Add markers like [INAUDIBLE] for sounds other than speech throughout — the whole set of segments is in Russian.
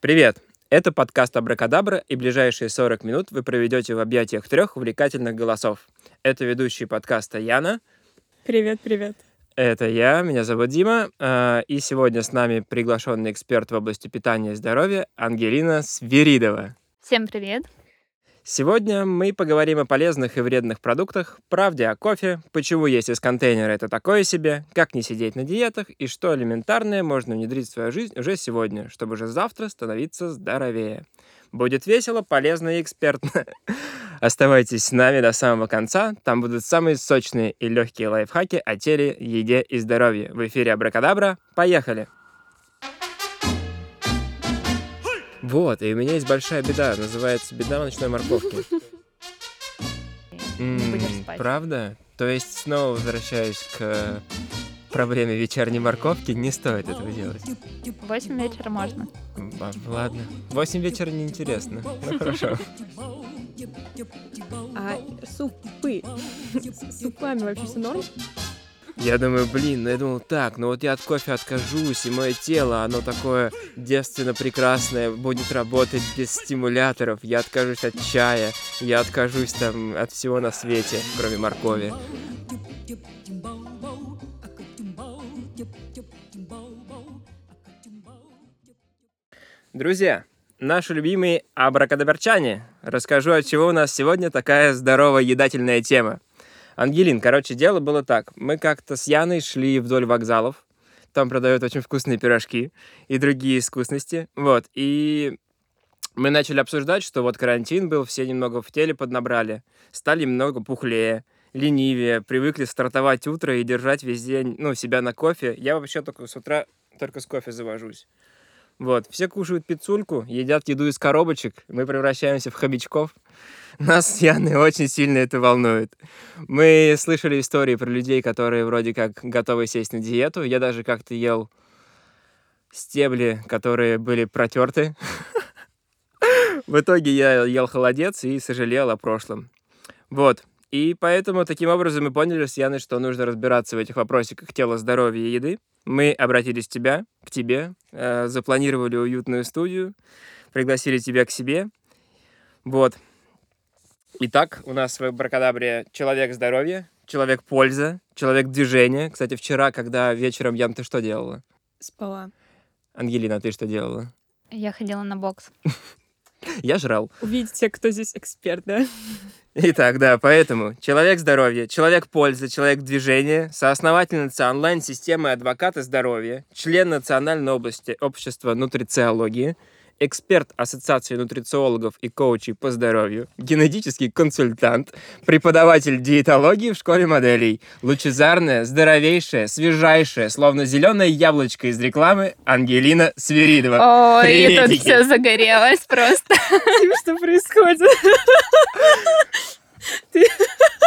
Привет! Это подкаст Абракадабра, и ближайшие 40 минут вы проведете в объятиях трех увлекательных голосов. Это ведущий подкаста Яна. Привет, привет. Это я, меня зовут Дима, э, и сегодня с нами приглашенный эксперт в области питания и здоровья Ангелина Свиридова. Всем привет. Сегодня мы поговорим о полезных и вредных продуктах, правде о кофе, почему есть из контейнера это такое себе, как не сидеть на диетах и что элементарное можно внедрить в свою жизнь уже сегодня, чтобы уже завтра становиться здоровее. Будет весело, полезно и экспертно. [LAUGHS] Оставайтесь с нами до самого конца, там будут самые сочные и легкие лайфхаки о теле, еде и здоровье. В эфире Абракадабра, поехали! Вот, и у меня есть большая беда, называется «Беда в ночной морковке». Правда? То есть снова возвращаюсь к проблеме вечерней морковки, не стоит этого делать. Восемь вечера можно. А, ладно. Восемь вечера неинтересно. Ну хорошо. А супы? С супами вообще все норм? Я думаю, блин, ну я думал, так, ну вот я от кофе откажусь, и мое тело, оно такое девственно прекрасное, будет работать без стимуляторов, я откажусь от чая, я откажусь там от всего на свете, кроме моркови. Друзья, наши любимые абракадаберчане. Расскажу, от чего у нас сегодня такая здоровая едательная тема. Ангелин, короче, дело было так. Мы как-то с Яной шли вдоль вокзалов. Там продают очень вкусные пирожки и другие вкусности. Вот, и мы начали обсуждать, что вот карантин был, все немного в теле поднабрали, стали немного пухлее, ленивее, привыкли стартовать утро и держать весь день, ну, себя на кофе. Я вообще только с утра только с кофе завожусь. Вот, все кушают пиццульку, едят еду из коробочек, мы превращаемся в хомячков. Нас с Яной очень сильно это волнует. Мы слышали истории про людей, которые вроде как готовы сесть на диету. Я даже как-то ел стебли, которые были протерты. [LAUGHS] В итоге я ел холодец и сожалел о прошлом. Вот. И поэтому таким образом мы поняли с Яной, что нужно разбираться в этих вопросиках тела, здоровья и еды. Мы обратились к тебя, к тебе, э, запланировали уютную студию, пригласили тебя к себе. Вот. Итак, у нас в Бракадабре человек здоровья, человек польза, человек движения. Кстати, вчера, когда вечером, Ян, ты что делала? Спала. Ангелина, ты что делала? Я ходила на бокс. [LAUGHS] Я жрал. Увидите, кто здесь эксперт, да? Итак, да, поэтому человек здоровья, человек пользы, человек движения, соосновательница онлайн-системы адвоката здоровья, член Национальной области общества нутрициологии, эксперт Ассоциации нутрициологов и коучей по здоровью, генетический консультант, преподаватель диетологии в школе моделей, лучезарная, здоровейшая, свежайшая, словно зеленое яблочко из рекламы Ангелина Свиридова. Ой, и тут все загорелось просто. Что происходит?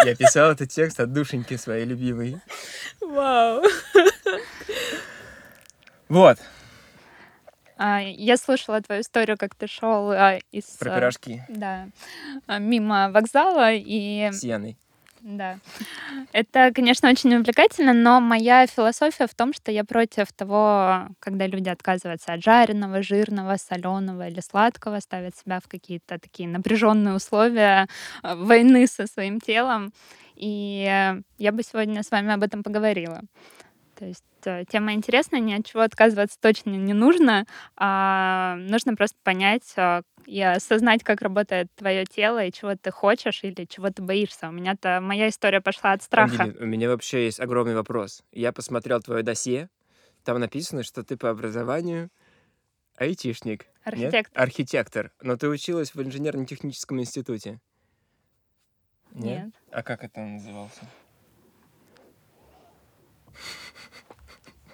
Я писал этот текст от душеньки своей любимой. Вау. Вот, Я слушала твою историю, как ты шел из... про а, пирожки Да, а, мимо вокзала, и с Яной. да. Это, конечно, очень увлекательно, но моя философия в том, что я против того, когда люди отказываются от жареного, жирного, соленого или сладкого, ставят себя в какие-то такие напряженные условия а, войны со своим телом. И я бы сегодня с вами об этом поговорила. То есть э, тема интересная, ни от чего отказываться точно не нужно, а нужно просто понять а, и осознать, как работает твое тело и чего ты хочешь или чего ты боишься. У меня-то моя история пошла от страха. Ангелин, у меня вообще есть огромный вопрос. Я посмотрел твое досье, там написано, что ты по образованию айтишник. нет? Архитектор. Архитектор. Но ты училась в инженерно-техническом институте. Нет. А как это назывался?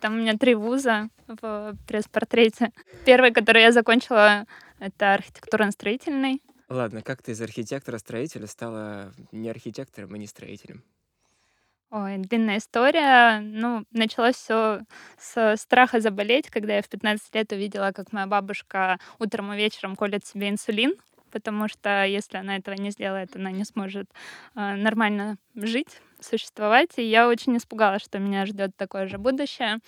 Там у меня три вуза в пресс-портрете. Первый, который я закончила, это архитектурно-строительный. Ладно, как ты из архитектора-строителя стала не архитектором и не строителем? Ой, длинная история. Ну, началось все с страха заболеть, когда я в 15 лет увидела, как моя бабушка утром и вечером колет себе инсулин, потому что если она этого не сделает, она не сможет э, нормально жить, существовать. И я очень испугалась, что меня ждет такое же будущее.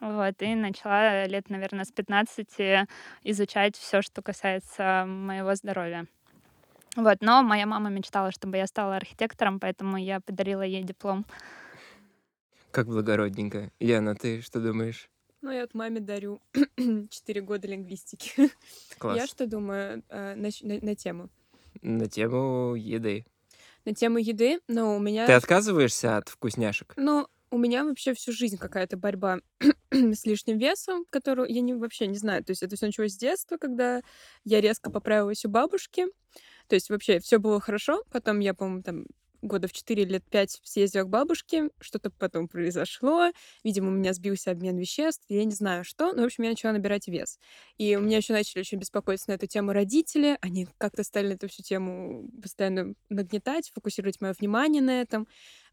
Вот, и начала лет, наверное, с 15 изучать все, что касается моего здоровья. Вот, но моя мама мечтала, чтобы я стала архитектором, поэтому я подарила ей диплом. Как благородненько. Яна, ты что думаешь? Ну, я вот маме дарю [CLEARS THROAT] 4 года лингвистики. Класс. Я что думаю э, на, на- на тему? На тему еды. На тему еды, но у меня... Ты отказываешься от вкусняшек? Ну, у меня вообще всю жизнь какая-то борьба [CLEARS THROAT] с лишним весом, которую я не, вообще не знаю. То есть это все началось с детства, когда я резко поправилась у бабушки. То есть вообще все было хорошо. Потом я, по-моему, там года в 4 лет 5 съездила к бабушке, что-то потом произошло, видимо, у меня сбился обмен веществ, я не знаю что, но, в общем, я начала набирать вес. И у меня еще начали очень беспокоиться на эту тему родители, они как-то стали эту всю тему постоянно нагнетать, фокусировать мое внимание на этом.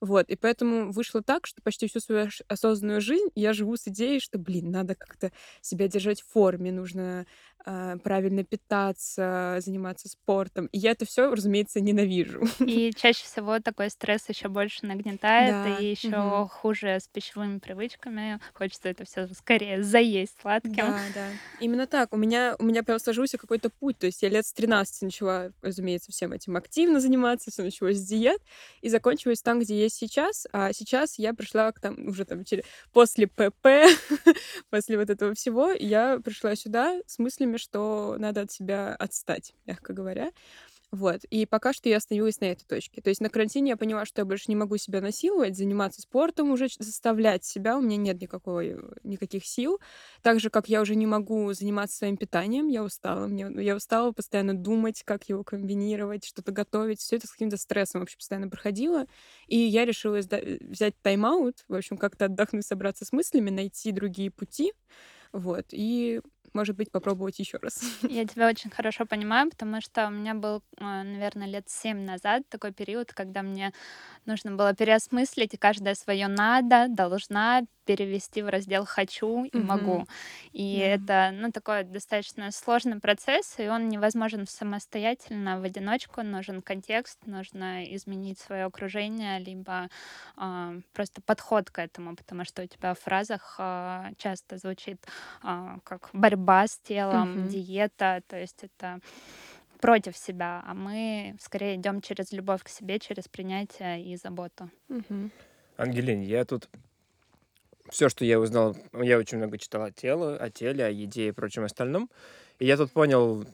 Вот, и поэтому вышло так, что почти всю свою осознанную жизнь я живу с идеей, что, блин, надо как-то себя держать в форме, нужно а, правильно питаться, заниматься спортом. И я это все, разумеется, ненавижу. И чаще всего такой стресс еще больше нагнетает, Да, и еще мгм. хуже с пищевыми привычками. Хочется это все скорее заесть сладким. Да, да. Именно так. У меня, у меня прям сложился какой-то путь. То есть я лет с 13 начала, разумеется, всем этим активно заниматься, все началось с диет, и закончилось там, где есть сейчас. А сейчас я пришла к там, уже там, через, после ПП, [LAUGHS] после вот этого всего, я пришла сюда с мыслями, что надо от себя отстать, мягко говоря. Вот. И пока что я остановилась на этой точке. То есть на карантине я поняла, что я больше не могу себя насиловать, заниматься спортом уже, заставлять себя. У меня нет никакой, никаких сил. Так же, как я уже не могу заниматься своим питанием, я устала. Мне, ну, я устала постоянно думать, как его комбинировать, что-то готовить. Все это с каким-то стрессом вообще постоянно проходило. И я решила сда- взять тайм-аут, в общем, как-то отдохнуть, собраться с мыслями, найти другие пути. Вот. И, может быть, попробовать еще раз. [LAUGHS] Я тебя очень хорошо понимаю, потому что у меня был, наверное, лет семь назад такой период, когда мне нужно было переосмыслить каждое свое надо, должна перевести в раздел хочу и могу. И это, ну, такой достаточно сложный процесс, и он невозможен самостоятельно, в одиночку. Нужен контекст, нужно изменить свое окружение, либо а, просто подход к этому, потому что у тебя в фразах а, часто звучит а, как борьба с телом, диета, то есть это против себя, а мы скорее идем через любовь к себе, через принятие и заботу. Мгм. Ангелин, я тут... Все, что я узнал, я очень много читал о теле, о теле, о еде и прочем остальном. И я тут понял,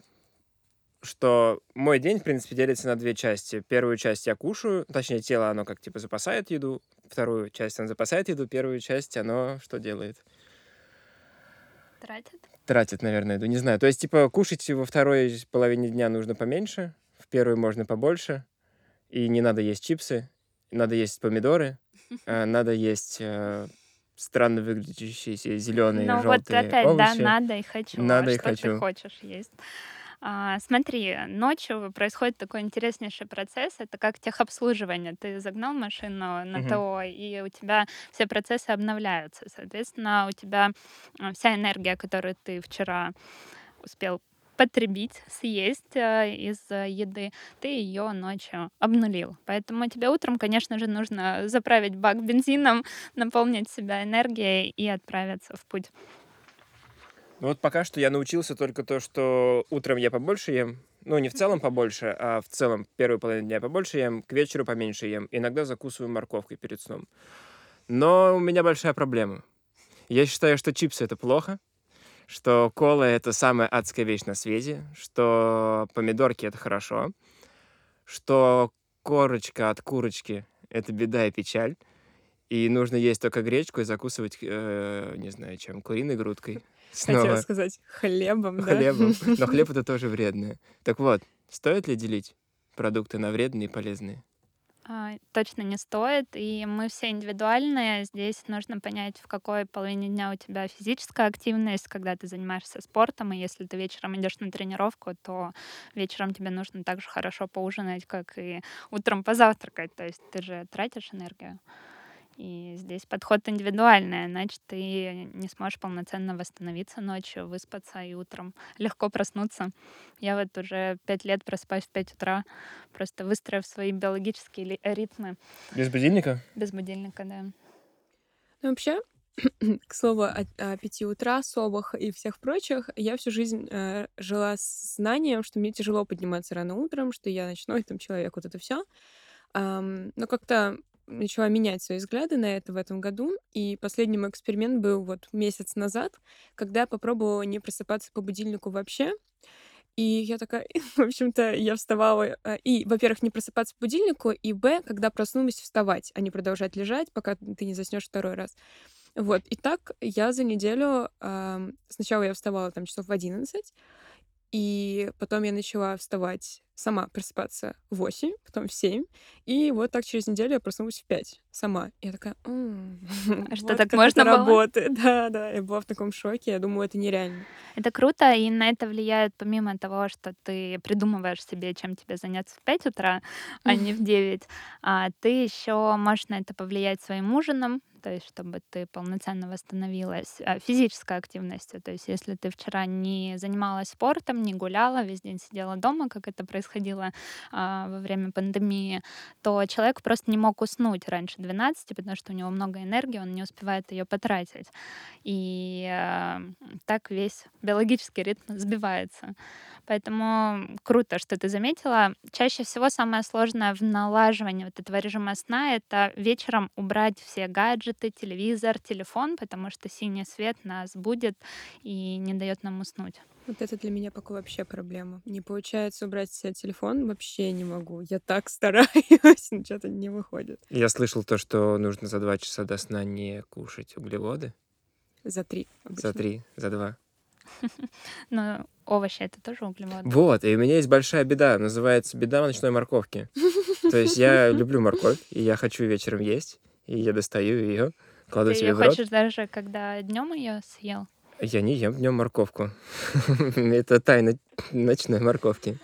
что мой день, в принципе, делится на две части. Первую часть я кушаю, точнее, тело, оно как типа запасает еду. Вторую часть оно запасает еду, первую часть оно что делает? Тратит? Тратит, наверное, еду, не знаю. То есть, типа, кушать во второй половине дня нужно поменьше, в первую можно побольше, и не надо есть чипсы, надо есть помидоры, [LAUGHS] э, надо есть э, странно выглядящие зеленые, Ну вот желтые опять, да, овощи. надо и хочу. Надо а и что ты хочу. хочешь есть? А, смотри, ночью происходит такой интереснейший процесс. Это как техобслуживание. Ты загнал машину на Мгм. ТО, и у тебя все процессы обновляются. Соответственно, у тебя а, вся энергия, которую ты вчера успел потребить, съесть э, из э, еды, ты ее ночью обнулил. Поэтому тебе утром, конечно же, нужно заправить бак бензином, [LAUGHS] наполнить себя энергией и отправиться в путь. Ну вот пока что я научился только то, что утром я побольше ем, ну не в целом побольше, а в целом первую половину дня побольше ем, к вечеру поменьше ем. Иногда закусываю морковкой перед сном. Но у меня большая проблема. Я считаю, что чипсы это плохо, что кола это самая адская вещь на свете, что помидорки это хорошо, что корочка от курочки это беда и печаль. И нужно есть только гречку и закусывать, э, не знаю чем, куриной грудкой. [LAUGHS] Хотела Снова сказать хлебом, да? хлебом. Но [LAUGHS] хлеб это тоже вредное. Так вот, стоит ли делить продукты на вредные и полезные? А, Точно не стоит, и мы все индивидуальные. Здесь нужно понять, в какой половине дня у тебя физическая активность, когда ты занимаешься спортом, и если ты вечером идешь на тренировку, то вечером тебе нужно так же хорошо поужинать, как и утром позавтракать. То есть ты же тратишь энергию. И здесь подход индивидуальный, иначе ты не сможешь полноценно восстановиться ночью, выспаться и утром легко проснуться. Я вот уже пять лет просыпаюсь в 5 утра, просто выстроив свои биологические ли- ритмы Без будильника? без будильника, да. Ну, вообще, [CLEARS THROAT] к слову о, о пяти утра, совах и всех прочих, я всю жизнь э, жила с знанием, что мне тяжело подниматься рано утром, что я ночной там человек, вот это все. но как-то начала менять свои взгляды на это в этом году, и последний мой эксперимент был вот месяц назад, когда я попробовала не просыпаться по будильнику вообще, и я такая, [LAUGHS] в общем-то, я вставала, э, и, во-первых, не просыпаться по будильнику, и, б, когда проснулась, вставать, а не продолжать лежать, пока ты не заснешь второй раз. Вот, и так я за неделю... Сначала я вставала там часов в 11, и потом я начала вставать сама, просыпаться в 8, потом в 7. И вот так через неделю я проснулась в 5 сама. Я такая, [LAUGHS] а что так можно было? работает. [LAUGHS] Да, да, я была в таком шоке. Я думаю, это нереально. Это круто, и на это влияет помимо того, что ты придумываешь себе, чем тебе заняться в 5 утра, а не в 9, а ты еще можешь на это повлиять своим ужином, то есть чтобы ты полноценно восстановилась а, физической активностью. То есть если ты вчера не занималась спортом, не гуляла, весь день сидела дома, как это происходило а, во время пандемии, то человек просто не мог уснуть раньше 12, потому что у него много энергии, он не успевает ее потратить. И а, так весь биологический ритм сбивается. Поэтому круто, что ты заметила. Чаще всего самое сложное в налаживании вот этого режима сна — это вечером убрать все гаджеты, телевизор, телефон, потому что синий свет нас будет и не дает нам уснуть. Вот это для меня пока вообще проблема. Не получается убрать себе телефон, вообще не могу. Я так стараюсь, [LAUGHS] но что-то не выходит. Я слышал то, что нужно за два часа до сна не кушать углеводы. За три. Обычно. За три, за два. [LAUGHS] Но овощи это тоже углеводы. Вот, и у меня есть большая беда, называется беда ночной морковки. [LAUGHS] То есть я люблю морковь, и я хочу вечером есть, и я достаю ее, кладу себе в рот. Ты хочешь даже, когда днем ее съел? Я не ем днем морковку. [LAUGHS] Это тайна ночной морковки.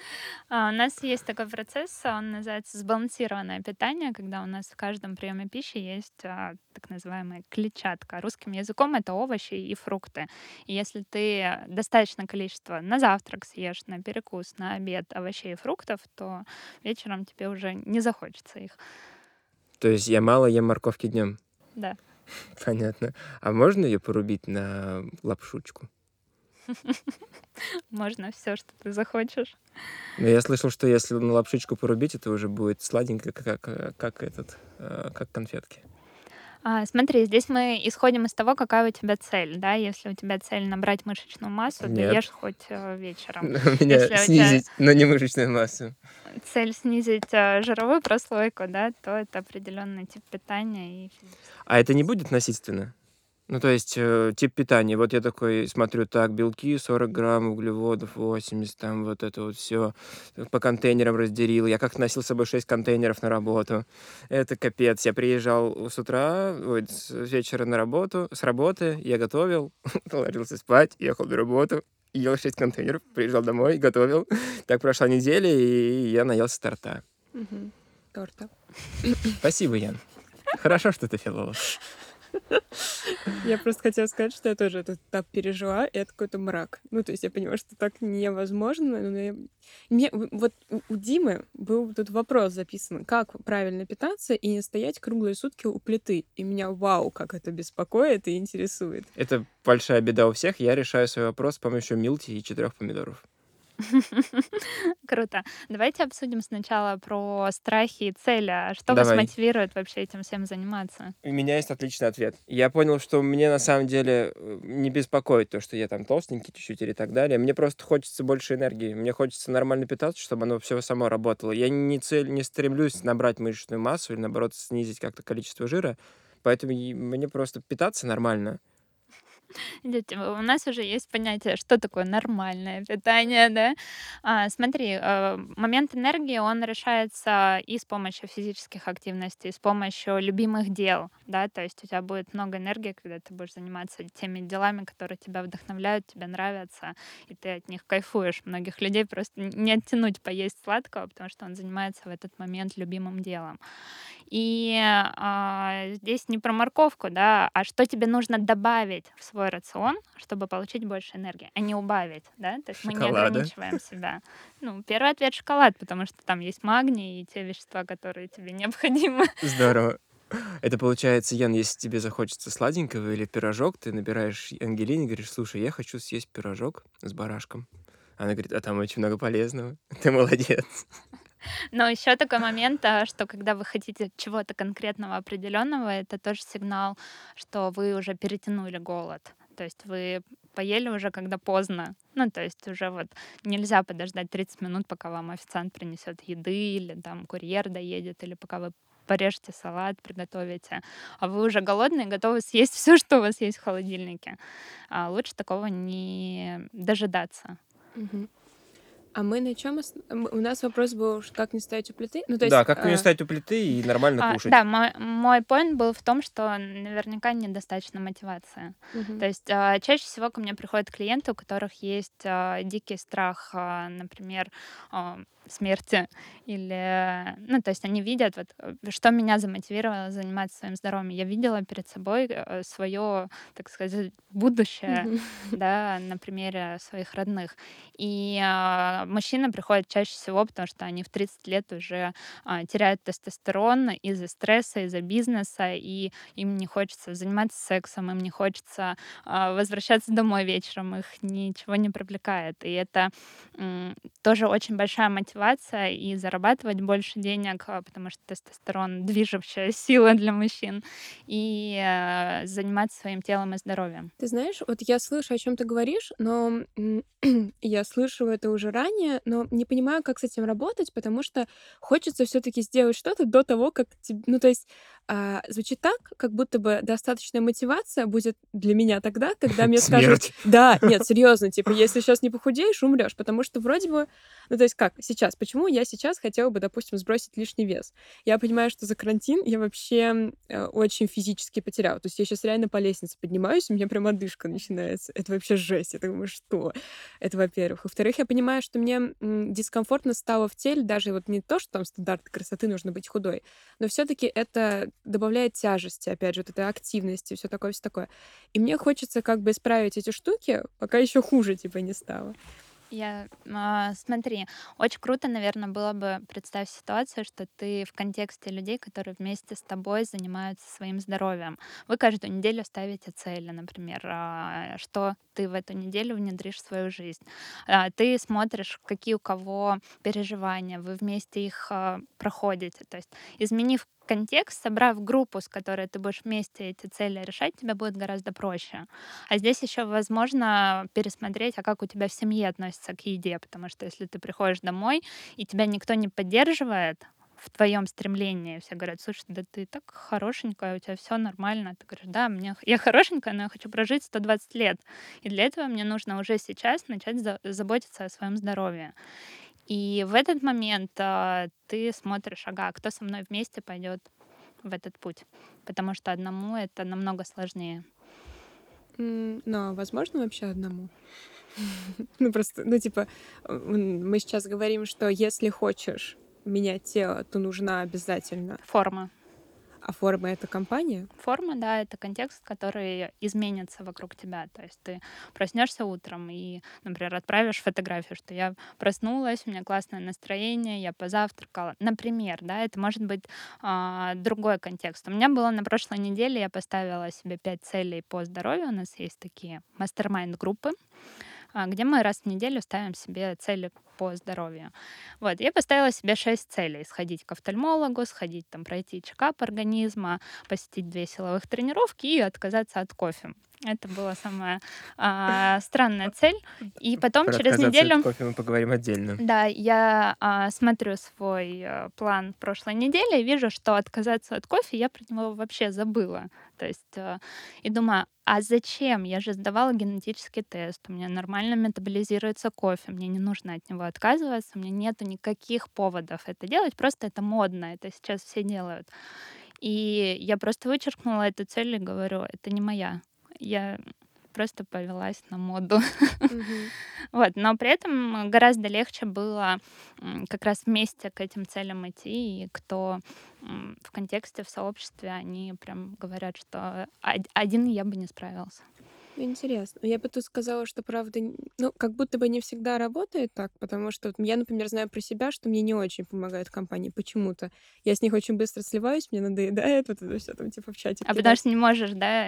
А, у нас есть такой процесс, он называется сбалансированное питание, когда у нас в каждом приеме пищи есть а, так называемая клетчатка. Русским языком это овощи и фрукты. И если ты достаточное количество на завтрак съешь, на перекус, на обед овощей и фруктов, то вечером тебе уже не захочется их. То есть я мало ем морковки днем? Да. [LAUGHS] Понятно. А можно ее порубить на лапшучку? [LAUGHS] Можно все, что ты захочешь. Но я слышал, что если на лапшичку порубить, это уже будет сладенько, как, как, как этот, э, как конфетки. А, смотри, здесь мы исходим из того, какая у тебя цель, да? Если у тебя цель набрать мышечную массу, Нет. ты ешь хоть э, вечером. [LAUGHS] Меня Если снизить, тебя... но не мышечную массу. Цель снизить э, жировую прослойку, да, то это определенный тип питания. И... А это не будет насильственно? Ну, то есть, э, тип питания. Вот я такой смотрю, так, белки 40 грамм, углеводов 80, там вот это вот все по контейнерам разделил. Я как носил с собой 6 контейнеров на работу. Это капец. Я приезжал с утра, ой, с вечера на работу, с работы, я готовил, [LAUGHS] ложился спать, ехал на работу, ел 6 контейнеров, приезжал домой, готовил. Так прошла неделя, и я наелся торта. Угу. Торта. Спасибо, Ян. Хорошо, что ты филолог. [LAUGHS] [LAUGHS] Я просто хотела сказать, что я тоже этот этап пережила, и это какой-то мрак. Ну, то есть я понимаю, что так невозможно, но я... Мне, вот у Димы был тут вопрос записан, как правильно питаться и не стоять круглые сутки у плиты. И меня, вау, как это беспокоит и интересует. Это большая беда у всех. Я решаю свой вопрос с помощью милти и четырех помидоров. [LAUGHS] Круто. Давайте обсудим сначала про страхи и цели. А что вас мотивирует вообще этим всем заниматься? У меня есть отличный ответ. Я понял, что мне на самом деле э, не беспокоит то, что я там толстенький чуть-чуть или так далее. Мне просто хочется больше энергии. Мне хочется нормально питаться, чтобы оно все само работало. Я не, цель, не стремлюсь набрать мышечную массу или, наоборот, снизить как-то количество жира. Поэтому мне просто питаться нормально. Дети, у нас уже есть понятие, что такое нормальное питание, да. А, смотри, э, момент энергии, он решается и с помощью физических активностей, и с помощью любимых дел, да, то есть у тебя будет много энергии, когда ты будешь заниматься теми делами, которые тебя вдохновляют, тебе нравятся, и ты от них кайфуешь. Многих людей просто не оттянуть поесть сладкого, потому что он занимается в этот момент любимым делом. И а, здесь не про морковку, да, а что тебе нужно добавить в свой рацион, чтобы получить больше энергии, а не убавить, да? То есть мы не ограничиваем себя. Ну, первый ответ — шоколад, потому что там есть магний и те вещества, которые тебе необходимы. [LAUGHS] Здорово. Это получается, Ян, если тебе захочется сладенького или пирожок, ты набираешь Ангелине и говоришь, слушай, я хочу съесть пирожок с барашком. Она говорит, а там очень много полезного. [LAUGHS] Ты молодец. Но еще такой момент, а, что когда вы хотите чего-то конкретного, определенного, это тоже сигнал, что вы уже перетянули голод. То есть вы поели уже, когда поздно. Ну, то есть уже вот нельзя подождать 30 минут, пока вам официант принесет еды, или там курьер доедет, или пока вы порежьте салат, приготовите, а вы уже голодные, готовы съесть [LAUGHS] все, что у вас есть в холодильнике. А лучше такого не дожидаться. Мгм. А мы на чем? У нас вопрос был, как не ставить у плиты. Ну, то есть, Да, как а, ставить у плиты и нормально А, кушать. да, мой, мой point был в том, что наверняка недостаточно мотивации. мгм. То есть а, чаще всего ко мне приходят клиенты, у которых есть а, дикий страх, а, например, а, смерти или, ну, то есть они видят, вот, э, что меня замотивировало заниматься своим здоровьем. Я видела перед собой свое, так сказать, будущее, да, на примере своих родных. И а, мужчины приходят чаще всего, потому что они в 30 лет уже а, теряют тестостерон из-за стресса, из-за бизнеса, и им не хочется заниматься сексом, им не хочется а, возвращаться домой вечером, их ничего не привлекает. И это м, тоже очень большая мотивация и зарабатывать больше денег, а, потому что тестостерон движущая сила для мужчин, и а, заниматься своим телом и здоровьем. Ты знаешь, вот я слышу, о чем ты говоришь, но [CLEARS THROAT] я слышу это уже ранее, но не понимаю, как с этим работать, потому что хочется все-таки сделать что-то до того, как. Ну, то есть а, звучит так, как будто бы достаточная мотивация будет для меня тогда, когда мне скажут... Да, нет, [LAUGHS] серьезно, типа, если сейчас не похудеешь, умрешь, потому что вроде бы... Ну, то есть как сейчас? Почему я сейчас хотела бы, допустим, сбросить лишний вес? Я понимаю, что за карантин я вообще э, очень физически потеряла. То есть я сейчас реально по лестнице поднимаюсь, у меня прям одышка начинается. Это вообще жесть. Я думаю, что? Это во-первых. Во-вторых, я понимаю, что мне дискомфортно стало в теле, даже вот не то, что там стандарты красоты нужно быть худой, но все-таки это добавляет тяжести, опять же, вот этой активности, все такое, все такое. И мне хочется как бы исправить эти штуки, пока еще хуже, типа, не стало. Я, а, смотри, очень круто, наверное, было бы представить ситуацию, что ты в контексте людей, которые вместе с тобой занимаются своим здоровьем. Вы каждую неделю ставите цели, например, а, что ты в эту неделю внедришь в свою жизнь. А, Ты смотришь, какие у кого переживания, вы вместе их а, проходите. То есть, изменив контекст, собрав группу, с которой ты будешь вместе эти цели решать, тебе будет гораздо проще. А здесь еще возможно пересмотреть, а как у тебя в семье относятся к еде, потому что если ты приходишь домой и тебя никто не поддерживает в твоем стремлении, все говорят, слушай, да ты так хорошенькая, у тебя все нормально. Ты говоришь, да, мне, я хорошенькая, но я хочу прожить 120 лет. И для этого мне нужно уже сейчас начать за, заботиться о своем здоровье. И в этот момент а, ты смотришь, ага, кто со мной вместе пойдет в этот путь, потому что одному это намного сложнее. Но возможно вообще одному? [LAUGHS] Ну просто, ну типа, мы сейчас говорим, что если хочешь менять тело, то нужна обязательно. Форма. А форма — это компания? Форма, да, это контекст, который изменится вокруг тебя. То есть ты проснешься утром и, например, отправишь фотографию, что я проснулась, у меня классное настроение, я позавтракала. Например, да, это может быть а, другой контекст. У меня было на прошлой неделе, я поставила себе пять целей по здоровью. У нас есть такие мастер-майнд-группы а, где мы раз в неделю ставим себе цели по здоровью. Вот, я поставила себе шесть целей. Сходить к офтальмологу, сходить там пройти чекап организма, посетить две силовых тренировки и отказаться от кофе. Это была самая а, странная цель. И потом Про через неделю... от кофе мы поговорим отдельно. Да, я а, смотрю свой а, план прошлой недели и вижу, что отказаться от кофе я про него вообще забыла. То есть а, и думаю, а зачем? Я же сдавала генетический тест, у меня нормально метаболизируется кофе, мне не нужно от него отказываться, у меня нету никаких поводов это делать, просто это модно, это сейчас все делают. И я просто вычеркнула эту цель и говорю, это не моя. Я просто повелась на моду. Мгм. [LAUGHS] Вот, но при этом гораздо легче было как раз вместе к этим целям идти, и кто в контексте, в сообществе, они прям говорят, что од- один я бы не справился. Интересно. Я бы тут сказала, что правда, н- ну, как будто бы не всегда работает так, потому что вот я, например, знаю про себя, что мне не очень помогают компании почему-то. Я с них очень быстро сливаюсь, мне надоедает вот это все там типа в чате А потому кидать. что не можешь, да,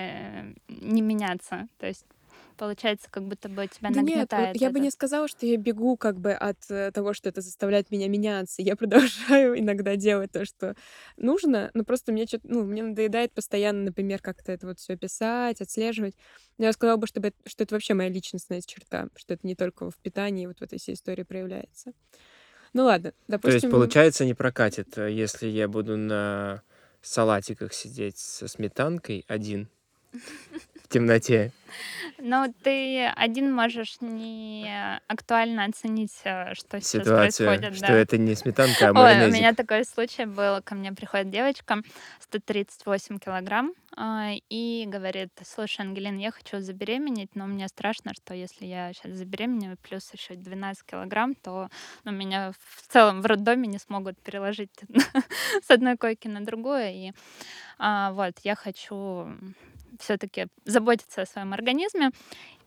э, не меняться. То есть получается, как будто бы тебя Да нет, вот нагнетает я бы не сказала, что я бегу как бы от э, того, что это заставляет меня меняться. Я [LAUGHS] продолжаю иногда делать то, что нужно, но просто мне что-то, ну, мне надоедает постоянно, например, как-то это вот все писать, отслеживать. Но я сказала бы, чтобы, это- что это вообще моя личностная черта, что это не только в питании вот в этой всей истории проявляется. Ну ладно, То есть, допустим, получается, не прокатит, э, если я буду на салатиках сидеть со сметанкой один [LAUGHS] в темноте. Ну, ты один можешь не актуально оценить, э, что сейчас Ситуацию, происходит, что да. это не сметанка, а Ой, у меня такой случай был. Ко мне приходит девочка, 138 килограмм, а, и говорит, слушай, Ангелин, я хочу забеременеть, но мне страшно, что если я сейчас забеременею, плюс еще 12 килограмм, то ну, меня в целом в роддоме не смогут переложить [LAUGHS] с одной койки на другую. И а, вот, я хочу все-таки заботиться о своем организме.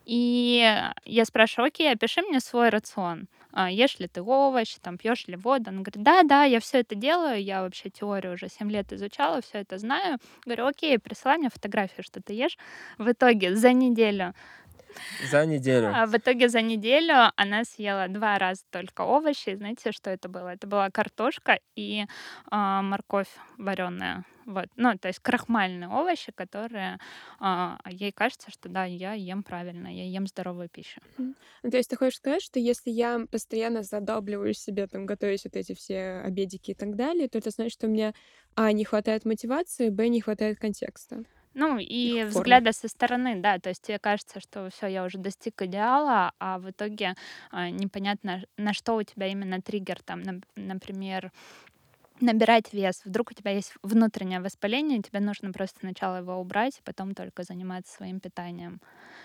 И я спрашиваю, окей, опиши мне свой рацион. А, Ешь ли ты овощи, там, пьешь ли воду? Она говорит, да, да, я все это делаю, я вообще теорию уже 7 лет изучала, все это знаю. Говорю, окей, присылай мне фотографию, что ты ешь. В итоге за неделю За неделю. а в итоге за неделю она съела два раза только овощи. И Знаете, что это было? Это была картошка и а, морковь вареная. Вот. Ну, то есть крахмальные овощи, которые а, ей кажется, что да, я ем правильно, я ем здоровую пищу. ну, то есть ты хочешь сказать, что если я постоянно задалбливаю себе, там, готовить вот эти все обедики и так далее, то это значит, что у меня, а, не хватает мотивации, б, не хватает контекста. Ну, и взгляда со стороны, да, то есть тебе кажется, что все, я уже достиг идеала, а в итоге а, непонятно, на что у тебя именно триггер, там, нап- например, набирать вес. Вдруг у тебя есть внутреннее воспаление, тебе нужно просто сначала его убрать, и потом только заниматься своим питанием.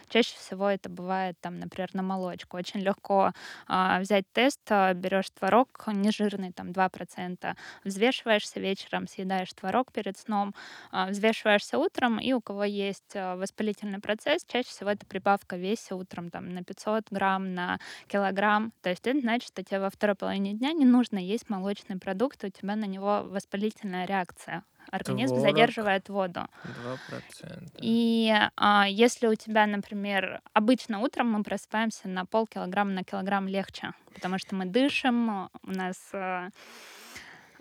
Чаще всего это бывает, там, например, на молочку. Очень легко а, взять тест, а, берешь творог нежирный, там, 2%, взвешиваешься вечером, съедаешь творог перед сном, а, взвешиваешься утром, и у кого есть а, воспалительный процесс, чаще всего это прибавка в весе утром там, на 500 грамм, на килограмм. То есть это значит, что тебе во второй половине дня не нужно есть молочный продукт, у тебя на него воспалительная реакция. Организм Творог. задерживает воду. Два процента. И а, если у тебя, например, обычно утром мы просыпаемся на полкилограмма на килограмм легче, потому что мы дышим, у нас а,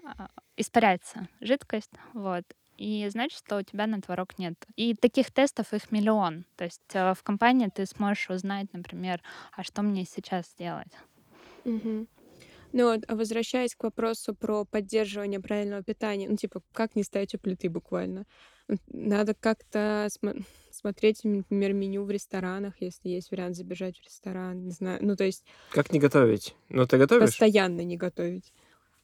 а, испаряется жидкость, вот. И значит, что у тебя на творог нет. И таких тестов их миллион. То есть э, в компании ты сможешь узнать, например, а что мне сейчас делать. Мгм. Ну вот, а возвращаясь к вопросу про поддерживание правильного питания, ну, типа, как не ставить у плиты буквально? Надо как-то смо- смотреть, например, меню в ресторанах, если есть вариант забежать в ресторан, не знаю. Ну, то есть Как не готовить? Ну, ты готовишь? постоянно не готовить.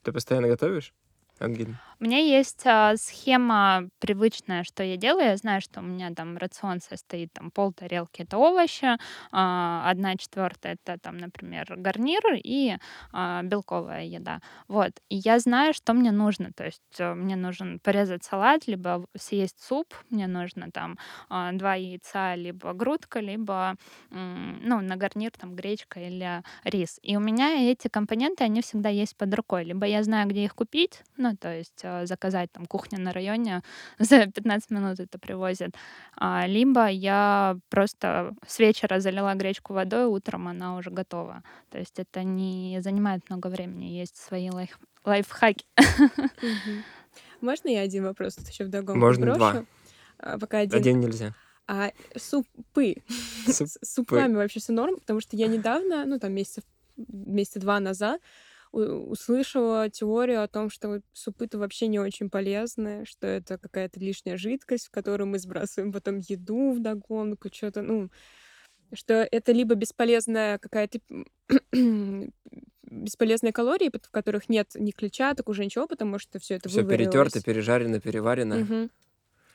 Ты постоянно готовишь, Ангелин? У меня есть а, схема привычная, что я делаю. Я знаю, что у меня там рацион состоит там пол тарелки это овощи, а, одна четвертая это там, например, гарнир и а, белковая еда. Вот. И я знаю, что мне нужно. То есть э, мне нужен порезать салат, либо съесть суп, мне нужно там а, два яйца, либо грудка, либо ну, на гарнир там гречка или рис. И у меня эти компоненты, они всегда есть под рукой. Либо я знаю, где их купить, то есть э, заказать там кухня на районе, [LAUGHS] за 15 минут это привозят. А, либо я просто с вечера залила гречку водой, утром она уже готова. То есть это не занимает много времени, есть свои лайф- лайфхаки. Можно я один вопрос тут еще вдогонку Можно брошу? два. А, Пока один. Один нельзя. А супы. Суп- С супами вообще все норм? Потому что я недавно, ну, там, месяца, месяца два назад услышала теорию о том, что супы-то вообще не очень полезны, что это какая-то лишняя жидкость, в которую мы сбрасываем потом еду вдогонку, что-то, ну, что это либо бесполезная какая-то [CLEARS THROAT] бесполезные калории, в которых нет ни клетчаток, уже ничего, потому что все это Все перетерто, пережарено, переварено. Мгм.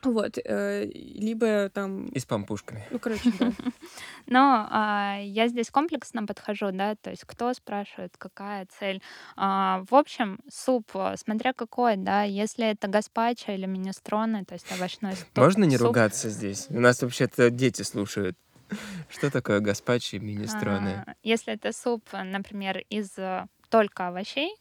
Вот, э, либо там, И с пампушками. ну, короче, да. [LAUGHS] Но а, я здесь комплексно подхожу, да, то есть кто спрашивает, какая цель. А, в общем, суп, а, смотря какой, да, если это гаспачо или минестроны, то есть овощной суп. Можно не суп, ругаться здесь? У нас вообще-то дети слушают. [LAUGHS] Что такое гаспачо и минестроне? А, Если это суп, например, из э, только овощей,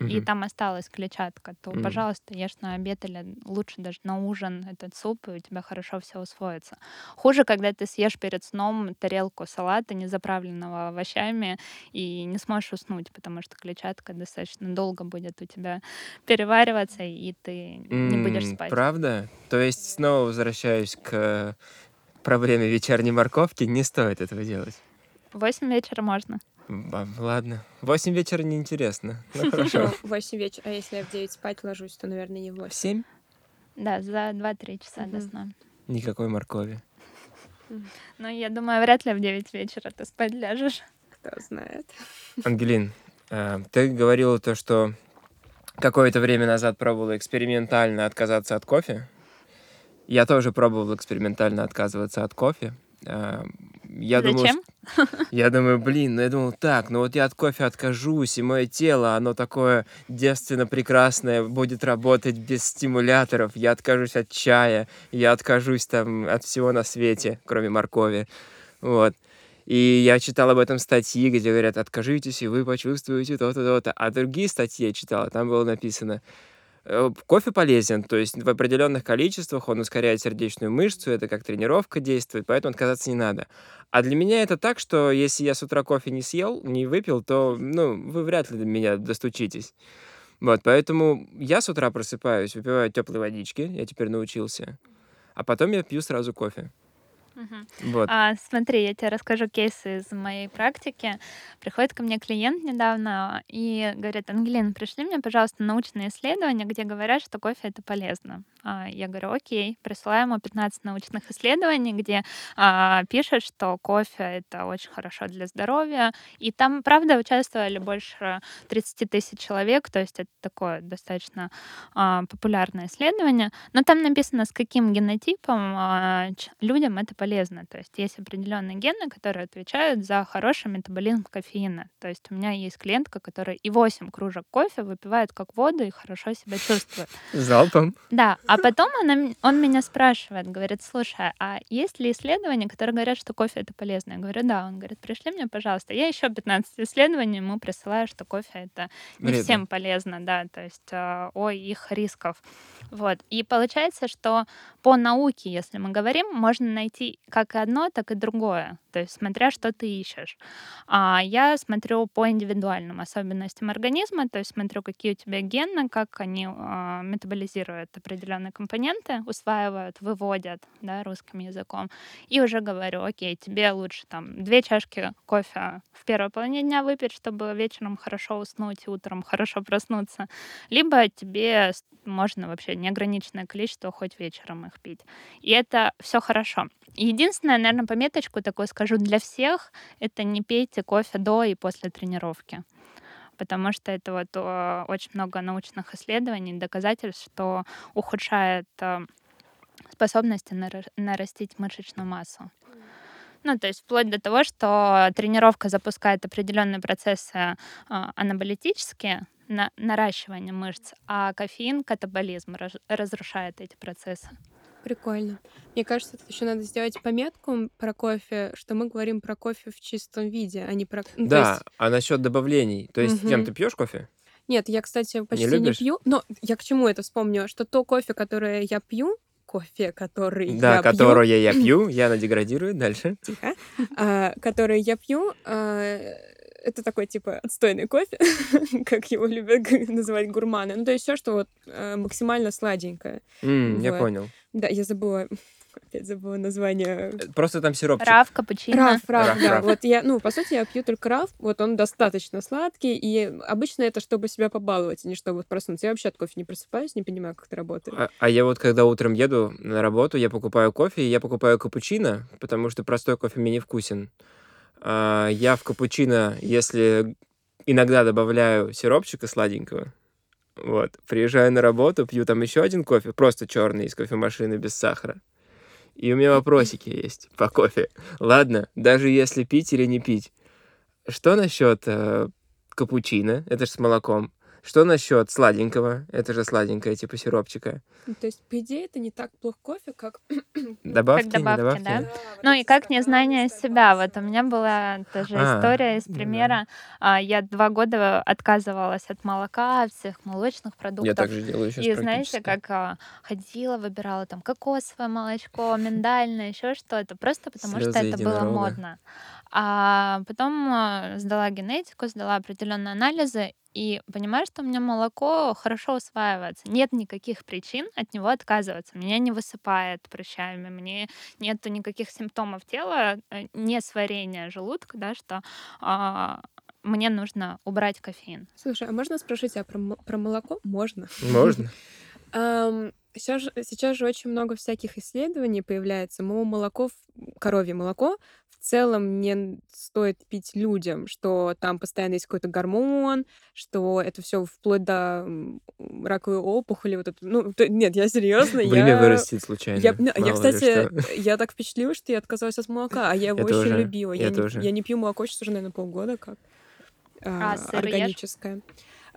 и там осталась клетчатка, то, пожалуйста, ешь на обед или лучше даже на ужин этот суп, и у тебя хорошо все усвоится. Хуже, когда ты съешь перед сном тарелку салата, не заправленного овощами, и не сможешь уснуть, потому что клетчатка достаточно долго будет у тебя перевариваться, и ты не будешь спать. Правда? То есть снова возвращаюсь к проблеме вечерней морковки. Не стоит этого делать. В 8 вечера можно. Ладно. Восемь вечера неинтересно. Ну [LAUGHS] хорошо. В 8 вечера. А если я в 9 спать ложусь, то, наверное, не в В 8. семь? Да, за 2-3 часа до сна. Никакой моркови. Но я думаю, вряд ли в 9 вечера ты спать ляжешь. Кто знает. Ангелин, э, ты говорила то, что какое-то время назад пробовала экспериментально отказаться от кофе. Я тоже пробовал экспериментально отказываться от кофе. Я думал, Зачем? Я думаю, блин, ну я думал, так, ну вот я от кофе откажусь, и мое тело, оно такое девственно прекрасное, будет работать без стимуляторов, я откажусь от чая, я откажусь там от всего на свете, кроме моркови, вот. И я читал об этом статьи, где говорят, откажитесь, и вы почувствуете то-то, то-то. А другие статьи я читал, там было написано, кофе полезен, то есть в определенных количествах он ускоряет сердечную мышцу, это как тренировка действует, поэтому отказаться не надо. А для меня это так, что если я с утра кофе не съел, не выпил, то, ну, вы вряд ли до меня достучитесь. Вот, поэтому я с утра просыпаюсь, выпиваю теплой водички, я теперь научился, а потом я пью сразу кофе. Мгм. Вот. А, смотри, я тебе расскажу кейс из моей практики. Приходит ко мне клиент недавно и говорит, Ангелина, пришли мне, пожалуйста, научные исследования, где говорят, что кофе это полезно. А, я говорю, окей, присылаю ему 15 научных исследований, где а, пишет, что кофе это очень хорошо для здоровья. И там, правда, участвовали больше 30 тысяч человек, то есть это такое достаточно а, популярное исследование. Но там написано, с каким генотипом а, людям это полезно. То есть есть определенные гены, которые отвечают за хороший метаболизм кофеина. То есть у меня есть клиентка, которая и 8 кружек кофе выпивает как воду и хорошо себя чувствует. Залпом. Да, а потом она, он меня спрашивает, говорит, слушай, а есть ли исследования, которые говорят, что кофе это полезно? Я говорю, да. Он говорит, пришли мне, пожалуйста. Я еще 15 исследований ему присылаю, что кофе это не Вредно. всем полезно, да, то есть э, о их рисков. Вот. И получается, что по науке, если мы говорим, можно найти как одно, так и другое. То есть смотря, что ты ищешь. А я смотрю по индивидуальным особенностям организма, то есть смотрю, какие у тебя гены, как они а, метаболизируют определенные компоненты, усваивают, выводят да, русским языком. И уже говорю, окей, тебе лучше там две чашки кофе в первой половине дня выпить, чтобы вечером хорошо уснуть и утром хорошо проснуться. Либо тебе можно вообще неограниченное количество хоть вечером их пить. И это все хорошо. Единственное, наверное, пометочку такую скажу для всех, это не пейте кофе до и после тренировки. Потому что это вот очень много научных исследований, доказательств, что ухудшает э, способности нара- нарастить мышечную массу. Ну, то есть вплоть до того, что тренировка запускает определенные процессы э, анаболитические, на наращивание мышц, а кофеин, катаболизм раз- разрушает эти процессы. Прикольно. Мне кажется, тут еще надо сделать пометку про кофе, что мы говорим про кофе в чистом виде, а не про... ну, то Да, есть- а насчет добавлений, то есть, Мгм. ты пьешь кофе? Нет, я, кстати, почти не, любишь? пью. Но я к чему это вспомнила? Что то кофе, которое я пью, кофе, который Да, я пью, которое я пью, Яна деградирует дальше. тихо, а, который я пью, а, это такой типа отстойный кофе, [LAUGHS] как его любят называть гурманы. Ну, то есть все, что вот а, максимально сладенькое. Я Вот. понял. Да, я забыла, [LAUGHS] опять забыла название. Э, Просто там сиропчик. Раф, капучино. Раф, раф, Раф, да. раф. Вот я, ну, по сути, я пью только раф. Вот он достаточно сладкий, и обычно это чтобы себя побаловать, а не чтобы проснуться. Я вообще от кофе не просыпаюсь, не понимаю, как это работает. А, а я вот когда утром еду на работу, я покупаю кофе, и я покупаю капучино, потому что простой кофе мне не вкусен. А, я в капучино, если иногда добавляю сиропчика сладенького, вот, приезжаю на работу, пью там еще один кофе, просто черный из кофемашины без сахара. И у меня вопросики есть по кофе. Ладно, даже если пить или не пить. Что насчет э, капучино? Это же с молоком. Что насчет сладенького? Это же сладенькое, типа сиропчика. Ну, То есть, по идее, это не так плохо кофе, как... [COUGHS] Добавки, не добавки, добавки? да. вот Ну и как незнание себя. Вот у меня была тоже А, история из ну да. примера. А, Я два года отказывалась от молока, от всех молочных Я продуктов. так же делаю сейчас И знаете, как а, ходила, выбирала там кокосовое молочко, [LAUGHS] миндальное, еще что-то, просто потому что Слезы это было модно. А потом а, сдала генетику, сдала определенные анализы, и понимаю, что у меня молоко хорошо усваивается. Нет никаких причин от него отказываться. Меня не высыпает прыщами, мне нету никаких симптомов тела, э, не сварения желудка, да, что а, мне нужно убрать кофеин. Слушай, а можно спросить тебя про, мо- про молоко? Можно. Можно? [LAUGHS] Сейчас же, сейчас же очень много всяких исследований появляется. Мол, молоко, коровье молоко целом не стоит пить людям, что там постоянно есть какой-то гормон, что это все вплоть до раковой опухоли. Вот это. Ну, то- нет, я серьезно. Время я... вырастет случайно. Я, я, Мало кстати, я так впечатлилась, что я отказалась от молока, а я его Я очень тоже, любила. я не, тоже. я не пью молоко сейчас уже, наверное, полгода как а, А сыр ешь?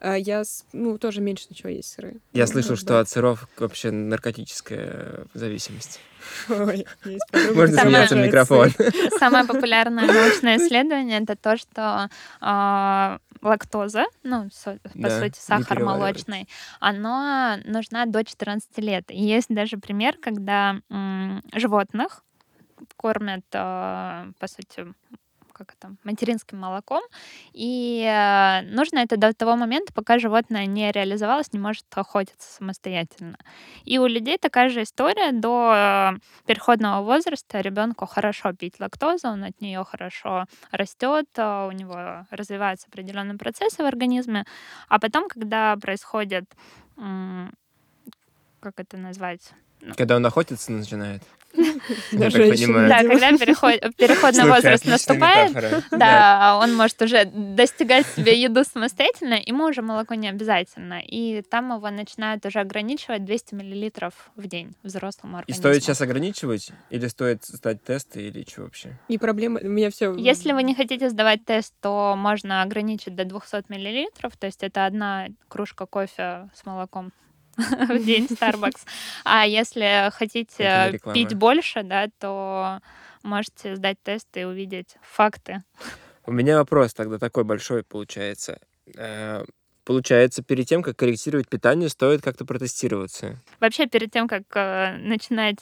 А я, ну, тоже меньше начала есть сыры. Я Ну, слышал, да. что от сыров вообще наркотическая зависимость. Ой, [LAUGHS] Можно смеяться в микрофон. Самое популярное [LAUGHS] научное исследование это то, что а, лактоза, ну, по Да, сути, сахар молочный, она нужна до 14 лет. И есть даже пример, когда м, животных кормят, а, по сути, как это, материнским молоком, и э, нужно это до того момента, пока животное не реализовалось, не может охотиться самостоятельно. И у людей такая же история до э, переходного возраста ребенку хорошо пить лактозу, он от нее хорошо растет, у него развиваются определенные процессы в организме, а потом, когда происходит, как это назвать, Когда он охотиться начинает. Да, Я понимаю. да, когда переход- переходный Слушай, возраст наступает, метафора. да, он может уже достигать себе еду самостоятельно, ему уже молоко не обязательно. И там его начинают уже ограничивать 200 миллилитров в день взрослому И организму. стоит сейчас ограничивать? Или стоит стать тесты, или что вообще? И проблема, у меня все. Если вы не хотите сдавать тест, то можно ограничить до 200 миллилитров, то есть это одна кружка кофе с молоком [LAUGHS] в день Starbucks. А если хотите пить больше, да, то можете сдать тест и увидеть факты. У меня вопрос тогда такой большой получается. Э, Получается, перед тем, как корректировать питание, стоит как-то протестироваться. Вообще, перед тем, как э, начинать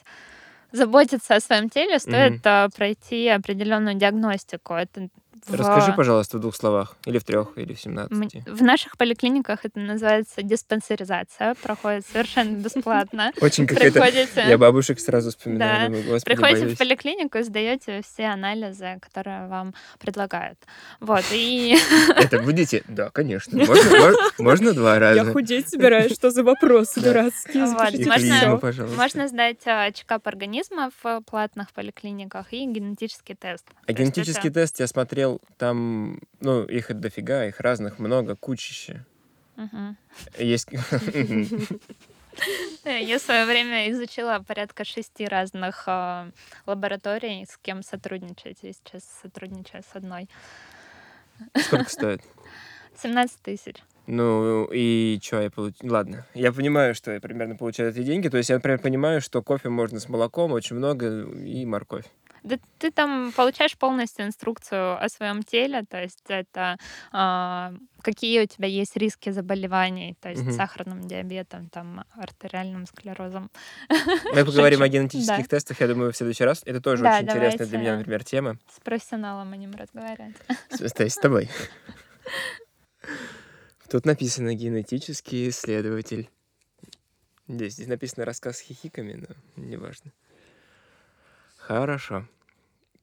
заботиться о своем теле, стоит э, пройти определенную диагностику. Это в- Расскажи, пожалуйста, в двух словах. Или в трех, или в семнадцати. В наших поликлиниках это называется диспансеризация, проходит совершенно бесплатно. [LAUGHS] Очень какая-то... Я бабушек сразу вспоминаю. Приходите в поликлинику и сдаете все анализы, которые вам предлагают. Вот, и [LAUGHS] Это будете? Да, конечно. Можно, мож- можно два Я раза? худеть собираюсь, что за вопросы дурацкие? Можно- клизму, всё. пожалуйста. можно сдать э, чекап организма в платных поликлиниках и генетический тест. А генетический тест я смотрел, там, ну, их дофига, их разных много, кучище. Мгм. Есть... Э, Я в свое время изучила порядка шести разных э, лабораторий, с кем сотрудничать. И сейчас сотрудничаю с одной. Сколько стоит? 17 тысяч. Ну, и что я получаю? Ладно, я понимаю, что я примерно получаю эти деньги. То есть я, например, понимаю, что кофе можно с молоком, очень много, и морковь. Да ты там получаешь полностью инструкцию о своем теле, то есть это а, какие у тебя есть риски заболеваний, то есть Мгм. сахарным диабетом, там, артериальным склерозом. Мы поговорим о генетических Да. тестах, я думаю, в следующий раз. Это тоже Да, очень интересная для меня, например, тема. С профессионалом о нем разговаривать. С- То есть с тобой. Тут написано генетический исследователь. Здесь, здесь написано рассказ с хихиками, но неважно. Хорошо.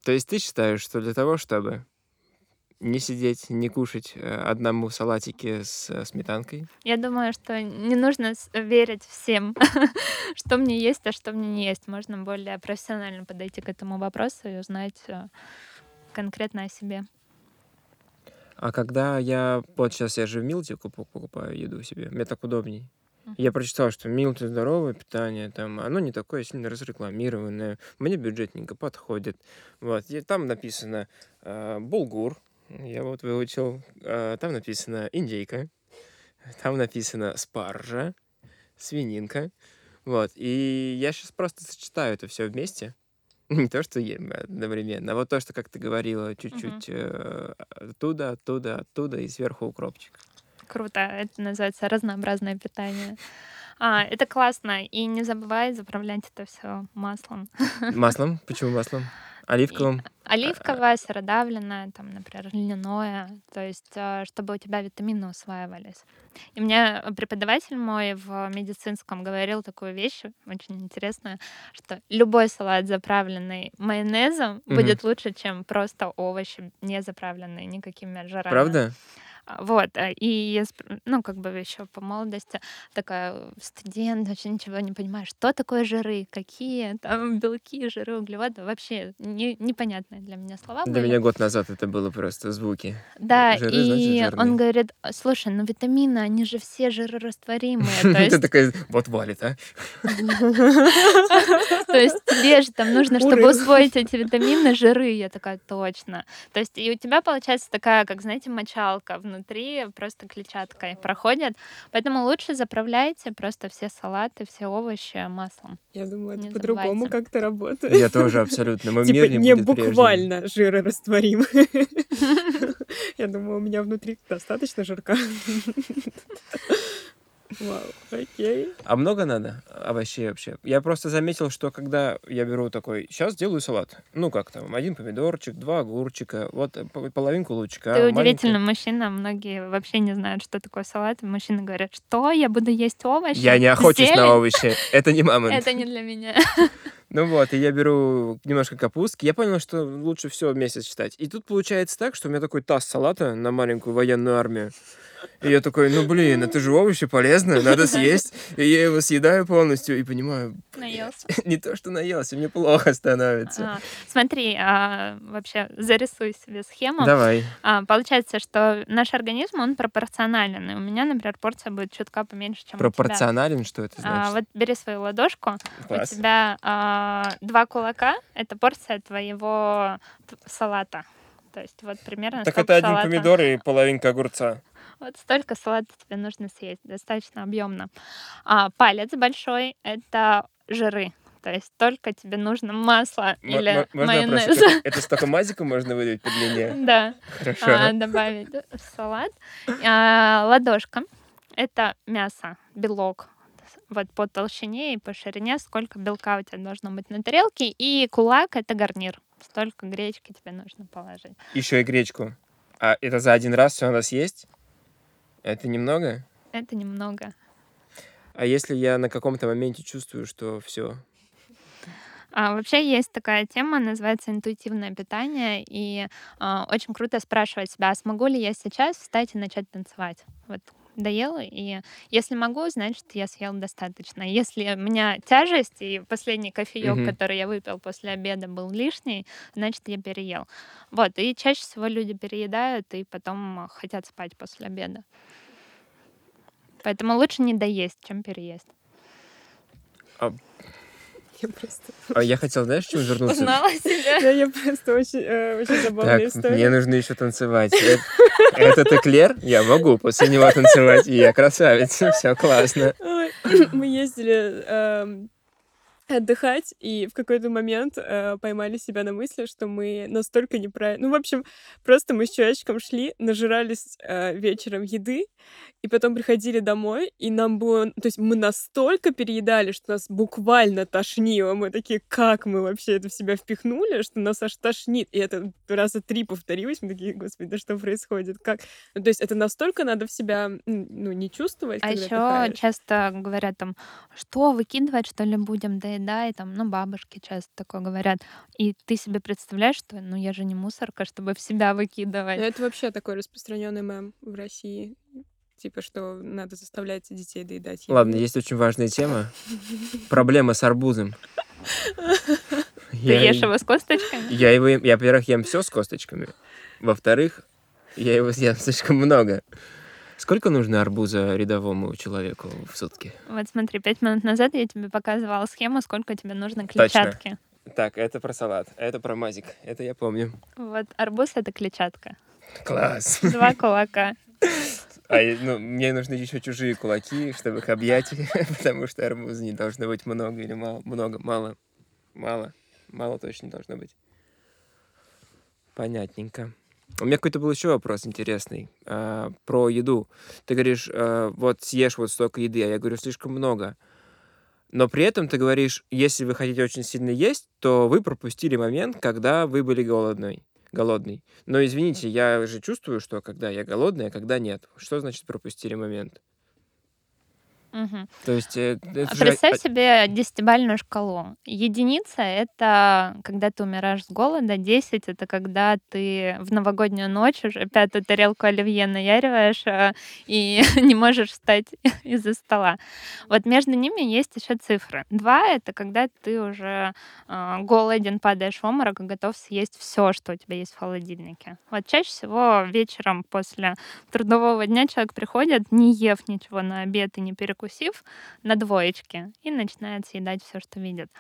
То есть ты считаешь, что для того, чтобы не сидеть, не кушать э, одному салатики с э, сметанкой, Я думаю, что не нужно верить всем, [LAUGHS] что мне есть, а что мне не есть. Можно более профессионально подойти к этому вопросу и узнать э, конкретно о себе. А когда я... Вот сейчас я же в Милте купу- покупаю еду себе, мне так удобней. Я прочитал, что Милте здоровое питание, там, оно не такое сильно разрекламированное, мне бюджетненько подходит. Вот, и там написано э, булгур, я вот выучил, э, там написано индейка, Там написано спаржа, свининка. Вот. И я сейчас просто сочетаю это все вместе. [LAUGHS] Не то, что ем одновременно, а вот то, что, как ты говорила, чуть-чуть э, оттуда, оттуда, оттуда и сверху укропчик. Круто. Это называется разнообразное питание. А, это классно. И не забывай заправлять это все маслом. [LAUGHS] Маслом? Почему маслом? Оливковым? Оливковое, сыродавленное, там, например, льняное, то есть э, чтобы у тебя витамины усваивались. И мне преподаватель мой в медицинском говорил такую вещь, очень интересную, что любой салат, заправленный майонезом, угу. будет лучше, чем просто овощи, не заправленные никакими жирами. Правда? Вот, э, и я, ну, как бы еще по молодости такая э, студент, вообще ничего не понимаю, что такое жиры, какие там белки, жиры, углеводы, вообще не, непонятные для меня слова Для были. меня год назад это было просто звуки. Да, жиры, и значит, он говорит, слушай, ну витамины, они же все жирорастворимые. [LAUGHS] Ты такая, вот валит, а? [LAUGHS] То есть тебе же там нужно, чтобы усвоить эти витамины, жиры, я такая, точно. То есть и у тебя получается такая, как, знаете, мочалка внутри внутри просто клетчаткой проходят. Поэтому лучше заправляйте просто все салаты, все овощи маслом. Я думаю, это по-другому как-то работает. Я тоже абсолютно. Мой [LAUGHS] типа мир не, не буквально жирорастворим. [LAUGHS] [LAUGHS] Я думаю, у меня внутри достаточно жирка. Вау, окей. А много надо овощей вообще? Я просто заметил, что когда я беру такой, сейчас делаю салат, ну как там, один помидорчик, два огурчика, вот э, половинку лучка. Ты удивительно мужчина, многие вообще не знают, что такое салат. Мужчины говорят, что я буду есть овощи? Я не охочусь на овощи, это не мамонт. Это не для меня. [LAUGHS] Ну вот, и я беру немножко капустки. Я понял, что лучше все вместе сочетать. И тут получается так, что у меня такой таз салата на маленькую военную армию. И я такой, ну блин, это же овощи полезно, надо [LAUGHS] съесть. И я его съедаю полностью и понимаю... Наелся. [LAUGHS] Не то, что наелся, мне плохо становится. А, смотри, а, вообще зарисуй себе схему. Давай. А, получается, что наш организм, он пропорционален. И у меня, например, порция будет чутка поменьше, чем Пропорционален? Что это значит? А, вот бери свою ладошку. Класс. У тебя а, два кулака. Это порция твоего салата. То есть вот примерно Так это один салата. помидор и половинка огурца. Вот столько салата тебе нужно съесть, достаточно объемно. А палец большой — это жиры. То есть только тебе нужно масло М- или можно майонез. Это, [LAUGHS] это столько мазика можно выдавить по длине? Да. Хорошо. А, добавить в салат. А, ладошка — это мясо, белок. Вот по толщине и по ширине, сколько белка у тебя должно быть на тарелке. И кулак — это гарнир. Столько гречки тебе нужно положить. Еще и гречку. А это за один раз все у нас есть? Это немного? Это немного. А если я на каком-то моменте чувствую, что все? А, вообще есть такая тема, называется интуитивное питание, и а, очень круто спрашивать себя, смогу ли я сейчас встать и начать танцевать? Вот доела, и если могу, значит, я съел достаточно. Если у меня тяжесть, и последний кофеек, mm-hmm. который я выпил после обеда, был лишний, значит, я переел. Вот, и чаще всего люди переедают и потом хотят спать после обеда. Поэтому лучше не доесть, чем переесть. Я просто... А я хотел, знаешь, чем вернуться? Узнала себя. Да, я просто очень, э, очень забавная так, история. мне нужно еще танцевать. Этот эклер я могу после него танцевать, и я красавица, все классно. Мы ездили эм, отдыхать, и в какой-то момент э, поймали себя на мысли, что мы настолько неправильно... Ну, в общем, просто мы с человечком шли, нажирались э, вечером еды, и потом приходили домой, и нам было... То есть мы настолько переедали, что нас буквально тошнило. Мы такие, как мы вообще это в себя впихнули, что нас аж тошнит. И это раза три повторилось. Мы такие, господи, да что происходит? Как? Ну, то есть это настолько надо в себя, ну, не чувствовать, А еще часто говорят там, что, выкидывать, что ли, будем? Да и там, ну, бабушки часто такое говорят. И ты себе представляешь, что, ну, я же не мусорка, чтобы в себя выкидывать. Но это вообще такой распространенный мем в России. Типа, что надо заставлять детей доедать еду. Ладно, есть очень важная тема. Проблема с арбузом. Ты ешь его с косточками? Я его я, во-первых, ем все с косточками. Во-вторых, я его съем слишком много. Сколько нужно арбуза рядовому человеку в сутки? Вот смотри, пять минут назад я тебе показывала схему, сколько тебе нужно клетчатки. Точно. Так, это про салат, это про мазик, это я помню. Вот арбуз — это клетчатка. Класс. Два [LAUGHS] кулака. А ну, мне нужны еще чужие кулаки, чтобы их объять, [LAUGHS] потому что арбуза не должно быть много или мало. Много, мало. Мало. Мало точно должно быть. Понятненько. У меня какой-то был еще вопрос интересный а, про еду. Ты говоришь, а, вот съешь вот столько еды, а я говорю, слишком много. Но при этом ты говоришь, если вы хотите очень сильно есть, то вы пропустили момент, когда вы были голодной. Голодный. Но извините, я же чувствую, что когда я голодный, а когда нет. Что значит пропустили момент? Мгм. То есть э, А это же... Представь а, себе десятибальную шкалу. Единица— это когда ты умираешь с голода, 10— это когда ты в новогоднюю ночь уже пятую тарелку оливье наяриваешь а, и [LAUGHS] не можешь встать [LAUGHS] из-за стола. Вот между ними есть еще цифры. Два — это когда ты уже а, голоден, падаешь в обморок и готов съесть все, что у тебя есть в холодильнике. Вот чаще всего вечером после трудового дня человек приходит, не ев ничего на обед и не перекусив, на двоечке и начинает съедать все, что видит.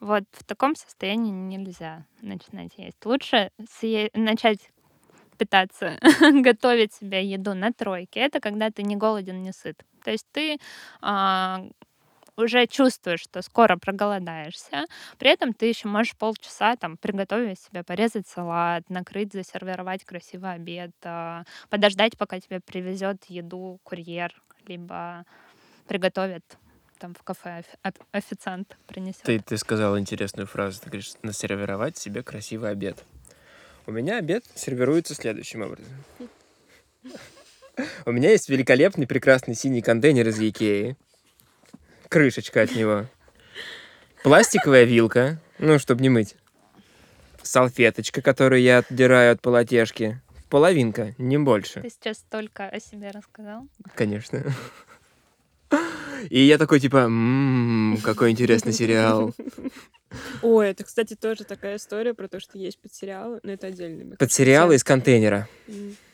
Вот в таком состоянии нельзя начинать есть. Лучше съе- начать питаться, [LAUGHS] готовить себе еду на тройке. Это когда ты не голоден, не сыт. То есть ты а, уже чувствуешь, что скоро проголодаешься. При этом ты еще можешь полчаса там приготовить себе, порезать салат, накрыть, засервировать красивый обед, а, подождать, пока тебе привезет еду курьер, либо приготовит там в кафе офи- оф- официант принесет. Ты, ты сказал интересную фразу. Ты говоришь, насервировать себе красивый обед. У меня обед сервируется следующим образом. У меня есть великолепный, прекрасный синий контейнер из Икеи. Крышечка от него. Пластиковая вилка, ну, чтобы не мыть. Салфеточка, которую я отдираю от полотешки. Половинка, не больше. Ты сейчас только о себе рассказал. Конечно. И я такой, типа, «М, какой интересный сериал. Ой, это, кстати, тоже такая история про то, что есть подсериалы, но это отдельно. мне Под кажется, сериалы тема. из контейнера.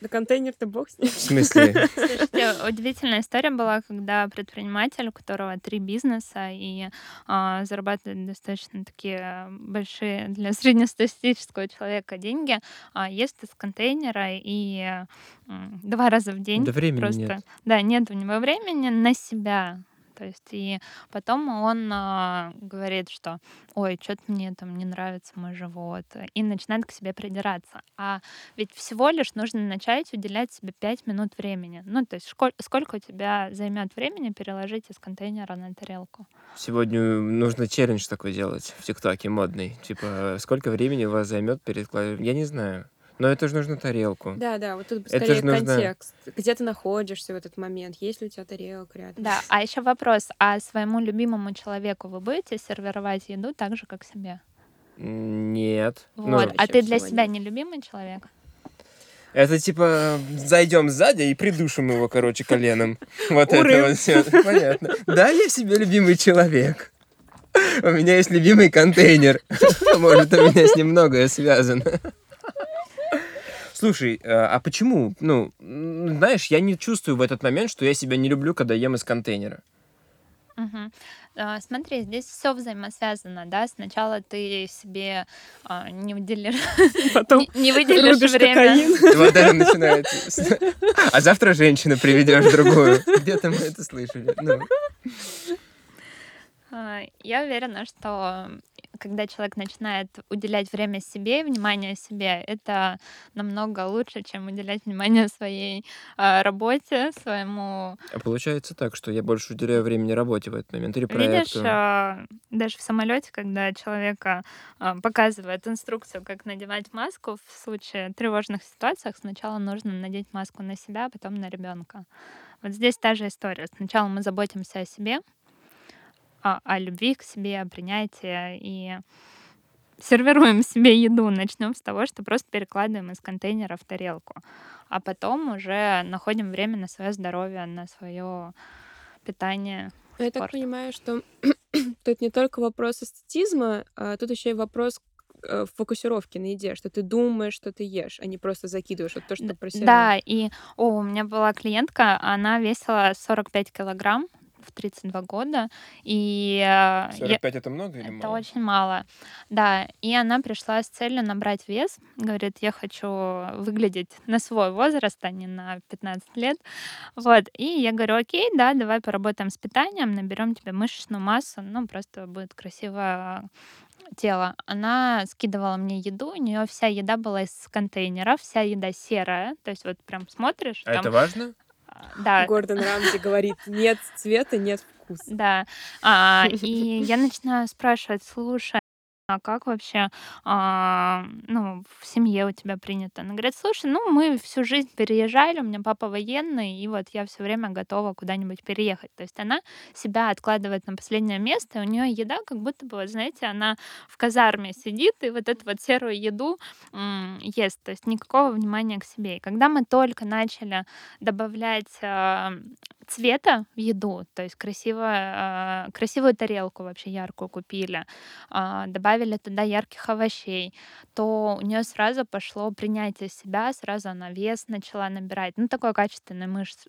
Да контейнер-то бог с ним. В смысле? Слушайте, удивительная история была, когда предприниматель, у которого три бизнеса и а, зарабатывает достаточно такие большие для среднестатистического человека деньги, а, ест из контейнера и м, два раза в день Да времени просто, нет. да, нет у него времени на себя. То есть и потом он а, говорит, что ой, что-то мне там не нравится мой живот, и начинает к себе придираться. А ведь всего лишь нужно начать уделять себе 5 минут времени. Ну, то есть школь- сколько у тебя займет времени переложить из контейнера на тарелку? Сегодня нужно челлендж такой делать в ТикТоке модный. Типа, сколько времени у вас займет перед Я не знаю. Но это же нужно тарелку. Да, да, вот тут Это скорее ж нужно- контекст. Где ты находишься в этот момент? Есть ли у тебя тарелка рядом? Да, а еще вопрос, а своему любимому человеку вы будете сервировать еду так же, как себе? Нет. Ну, Вот. а вообще ты для себя нет. не любимый человек? это типа зайдем сзади и придушим его, короче, коленом. [LAUGHS] Вот это вот все. Понятно. Да, я себе любимый человек. У меня есть любимый контейнер. [LAUGHS] Может, у меня с ним многое связано. Слушай, э, а почему? Ну, знаешь, я не чувствую в этот момент, что я себя не люблю, когда ем из контейнера. А, Смотри, здесь все взаимосвязано, да. Сначала ты себе а, не [LAUGHS] Потом не, не выделишь время. кокаин. Вот это начинается. А завтра женщину приведешь другую. Где-то мы это слышали. Ну, А, Я уверена, что когда человек начинает уделять время себе, внимание себе, это намного лучше, чем уделять внимание своей а, работе, своему а получается так, что я больше уделяю времени работе в этот момент или Видишь, проекту. а, даже в самолете, когда человека а, показывают инструкцию, как надевать маску, в случае тревожных ситуациях сначала нужно надеть маску на себя, а потом на ребенка. Вот здесь та же история. Сначала мы заботимся о себе, о, о любви к себе, о принятии и сервируем себе еду. Начнем с того, что просто перекладываем из контейнера в тарелку, а потом уже находим время на свое здоровье, на свое питание. Ну, Я так понимаю, что [CLEARS THROAT] тут не только вопрос эстетизма, а тут еще и вопрос э, фокусировки на еде, что ты думаешь, что ты ешь, а не просто закидываешь вот то, что Д- про сериал. Да, и о, у меня была клиентка, она весила 45 килограмм, в 32 года. И э, я- 45 это много или это мало? очень мало. Да, и она пришла с целью набрать вес. Говорит, я хочу выглядеть на свой возраст, а не на 15 лет. Вот. И я говорю, окей, да, давай поработаем с питанием, наберем тебе мышечную массу, ну, просто будет красиво тело. Она скидывала мне еду, у нее вся еда была из контейнеров, вся еда серая, то есть вот прям смотришь, А там, это важно? А, да, Гордон Рамзи говорит, нет цвета, нет вкуса. Да. А, и я начинаю спрашивать, слушай, а как вообще, а, ну, в семье у тебя принято? Она говорит, слушай, ну, мы всю жизнь переезжали, у меня папа военный, и вот я все время готова куда-нибудь переехать. То есть она себя откладывает на последнее место, и у нее еда как будто бы, вот, знаете, она в казарме сидит и вот эту вот серую еду м, ест, то есть никакого внимания к себе. И когда мы только начали добавлять а, цвета в еду, то есть красиво, а, красивую тарелку вообще яркую купили, а, добавили туда ярких овощей, то у нее сразу пошло принятие себя, сразу она вес начала набирать, ну такое качественное мышцы.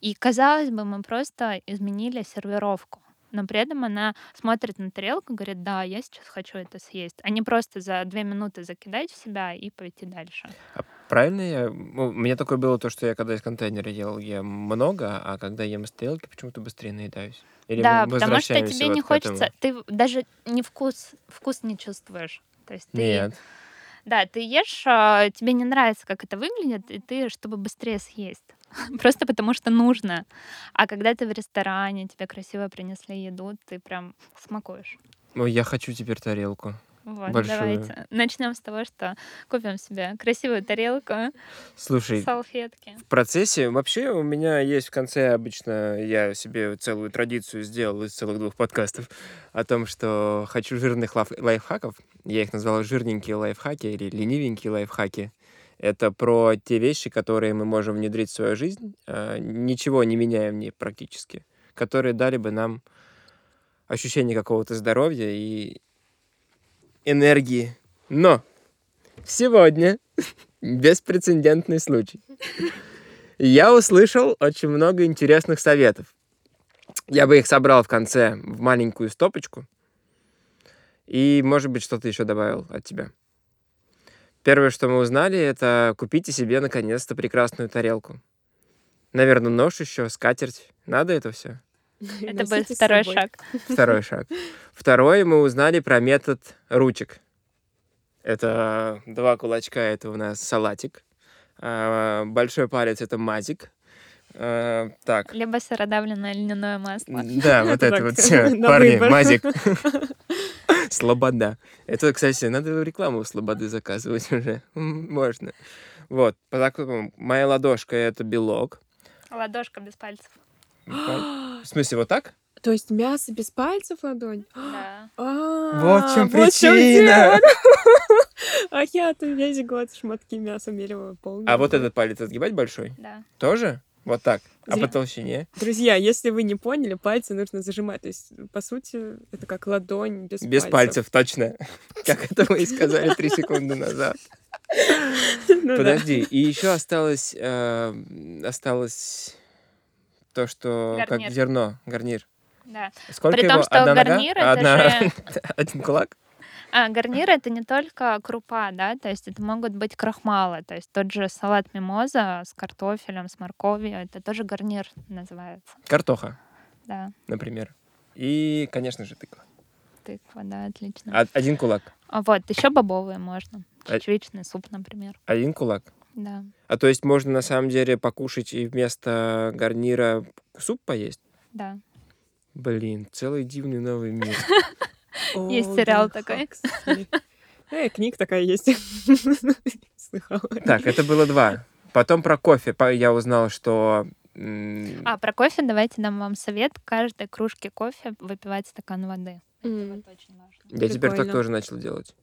И казалось бы, мы просто изменили сервировку. Но при этом она смотрит на тарелку и говорит, да, я сейчас хочу это съесть. А не просто за две минуты закидать в себя и пойти дальше. А правильно я... ну, У меня такое было то, что я когда из контейнера ел, ем много, а когда ем из тарелки, почему-то быстрее наедаюсь. Или да, потому что тебе вот не хочется, ты даже не вкус, вкус не чувствуешь. То есть ты, Нет. да, ты ешь, а, тебе не нравится, как это выглядит, и ты, чтобы быстрее съесть. [LAUGHS] Просто потому что нужно. А когда ты в ресторане, тебе красиво принесли еду, ты прям смакуешь. Ой, я хочу теперь тарелку. Вот, Большую. давайте. Начнем с того, что купим себе красивую тарелку, Слушай, салфетки. в процессе вообще у меня есть в конце обычно я себе целую традицию сделал из целых двух подкастов о том, что хочу жирных лайф- лайфхаков. Я их назвал жирненькие лайфхаки или ленивенькие лайфхаки. Это про те вещи, которые мы можем внедрить в свою жизнь, а, ничего не меняя в ней практически, которые дали бы нам ощущение какого-то здоровья и энергии. Но сегодня [LAUGHS] беспрецедентный случай. Я услышал очень много интересных советов. Я бы их собрал в конце в маленькую стопочку. И, может быть, что-то еще добавил от тебя. Первое, что мы узнали, это купите себе наконец-то прекрасную тарелку. Наверное, нож еще, скатерть. Надо это все? [LAUGHS] Это с [LAUGHS] второй шаг. Второй шаг. Второе, мы узнали про метод ручек. Это два кулачка, это у нас салатик. А, Большой палец это мазик. А, Так, Либо сыродавленное льняное масло. да, [LAUGHS] вот это вот все. Парни, мазик. Слобода. Это, кстати, надо рекламу Слободы заказывать уже. Можно. Вот, по такому, моя ладошка это белок. Ладошка без пальцев. В смысле, вот так? То есть мясо без пальцев ладонь? Да. А, Вот в чем причина. [LAUGHS] А я-то весь год шматки мяса мерила полный. А вот этот палец отгибать большой? Да. Тоже? Вот так. А Зря- по толщине? Друзья, если вы не поняли, пальцы нужно зажимать. То есть, по сути, это как ладонь без, Без пальцев, точно. [LAUGHS] Как это мы и сказали три секунды назад. [LAUGHS] Ну. Подожди, и еще осталось, э, осталось то, что Гарнир. как зерно, гарнир. Да. Сколько При его? том, что Одна нога? гарнир это Одна- же- [LAUGHS] Один кулак? А, гарнир это не только крупа, да, то есть это могут быть крахмалы, то есть тот же салат мимоза с картофелем, с морковью, это тоже гарнир называется, Картоха, да, например. И, конечно же, тыква. тыква, да, отлично. Один кулак. А вот, еще бобовые можно, чечевичный суп, например, Один кулак. Да. А то есть можно на самом деле покушать и вместо гарнира суп поесть? Да. Блин, целый дивный новый мир. [LAUGHS] Есть сериал такой. Хаксли. Э, книг такая есть. [LAUGHS] Слыхала. Так, это было два. Потом про кофе. Я узнал, что... А, про кофе давайте дам вам совет. Каждой кружке кофе выпивать стакан воды. М. Вот очень важно. Я теперь так Прикольно. тоже начал делать.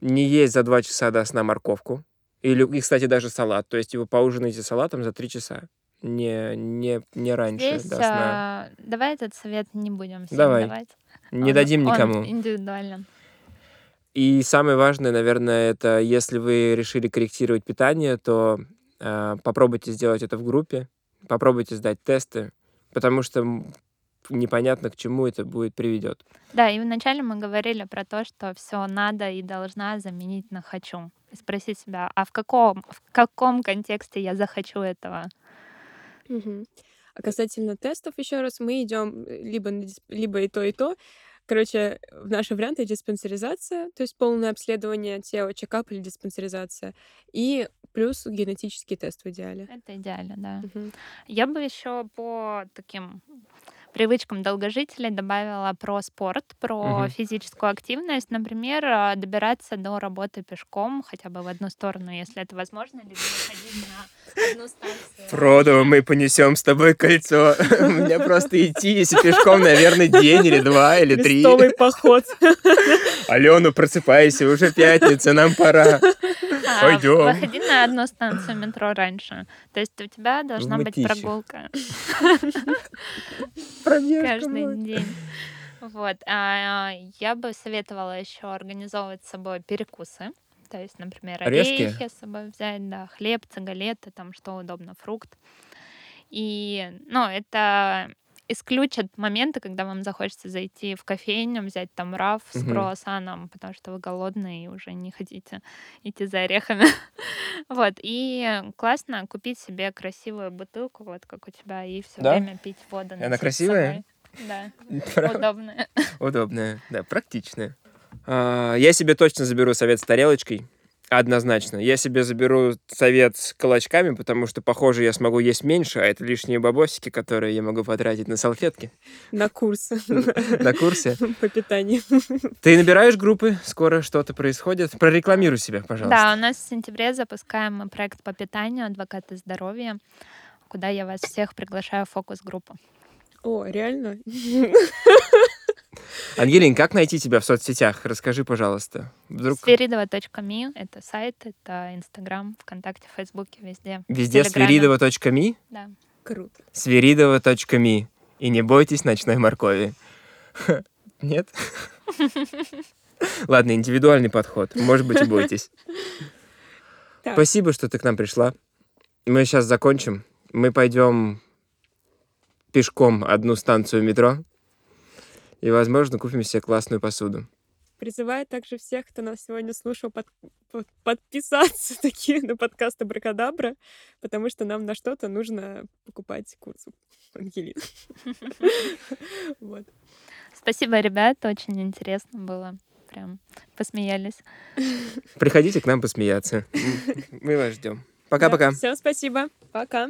Не есть за два часа до сна морковку. Или, и, кстати, даже салат. То есть вы поужинаете салатом за три часа. Не, не, не раньше Здесь до сна. а, давай этот совет не будем всем Давай. давать. Не Он- дадим он никому. индивидуален. И самое важное, наверное, это если вы решили корректировать питание, то э, попробуйте сделать это в группе, попробуйте сдать тесты, потому что непонятно, к чему это будет приведет. Да, и вначале мы говорили про то, что все надо и должна заменить на хочу. И спросить себя, а в каком, в каком контексте я захочу этого? Мгм. А касательно тестов, еще раз, мы идем либо, на дис- либо и то, и то. Короче, в наши варианты диспансеризация, то есть полное обследование тела, чекап или диспансеризация, и плюс генетический тест в идеале. Это идеально, да. Мгм. Я бы еще по таким привычкам долгожителей добавила про спорт, про Мгм. физическую активность. Например, а, добираться до работы пешком хотя бы в одну сторону, если это возможно, либо выходить на одну станцию. Фродо, мы понесем с тобой кольцо. [LAUGHS] У меня просто идти, если пешком, наверное, день или два, или три. Крестовый поход. [LAUGHS] Алена, просыпайся, уже пятница, нам пора. А, Пойдём. Выходи на одну станцию метро раньше. То есть у тебя должна быть прогулка каждый день. Вот. А я бы советовала еще организовывать с собой перекусы. То есть, например, Орешки? орехи с собой взять, да, хлебцы, галеты, там что удобно, фрукт. И, ну, это исключит моменты, когда вам захочется зайти в кофейню, взять там раф с Мгм. круассаном, потому что вы голодные и уже не хотите идти за орехами. [LAUGHS] Вот. И классно купить себе красивую бутылку, вот как у тебя, и все Да? время пить воду. Она красивая? Да, [LAUGHS] удобная. [LAUGHS] Удобная, да, практичная. А, Я себе точно заберу совет с тарелочкой. Однозначно. Я себе заберу совет с кулачками, потому что, похоже, я смогу есть меньше, а это лишние бабосики, которые я могу потратить на салфетки На курс [LAUGHS] на курсе. [LAUGHS] по питанию. [LAUGHS] Ты набираешь группы, скоро что-то происходит. Прорекламируй себя, пожалуйста. Да, у нас в сентябре запускаем мы проект по питанию «Адвокаты здоровья», куда я вас всех приглашаю в фокус-группу. О, реально? Ангелин, как найти тебя в соцсетях? Расскажи, пожалуйста. Вдруг Сверидова.ми — это сайт, это Инстаграм, ВКонтакте, Фейсбуке, везде. везде сверидова.ми, Да. Круто. сверидова.ми. И не бойтесь ночной моркови. [LAUGHS] Нет? [LAUGHS] Ладно, индивидуальный подход. Может быть, и бойтесь. [LAUGHS] Так. Спасибо, что ты к нам пришла. Мы сейчас закончим. Мы пойдем пешком одну станцию метро. И, возможно, купим себе классную посуду. Призываю также всех, кто нас сегодня слушал, под- под- подписаться [LAUGHS] таки на подкаст Абракадабра, потому что нам на что-то нужно покупать курс Ангелины. [LAUGHS] Вот. Спасибо, ребят, очень интересно было. Прям посмеялись. [LAUGHS] Приходите к нам посмеяться. Мы вас ждем. Пока-пока. Всем спасибо. Пока.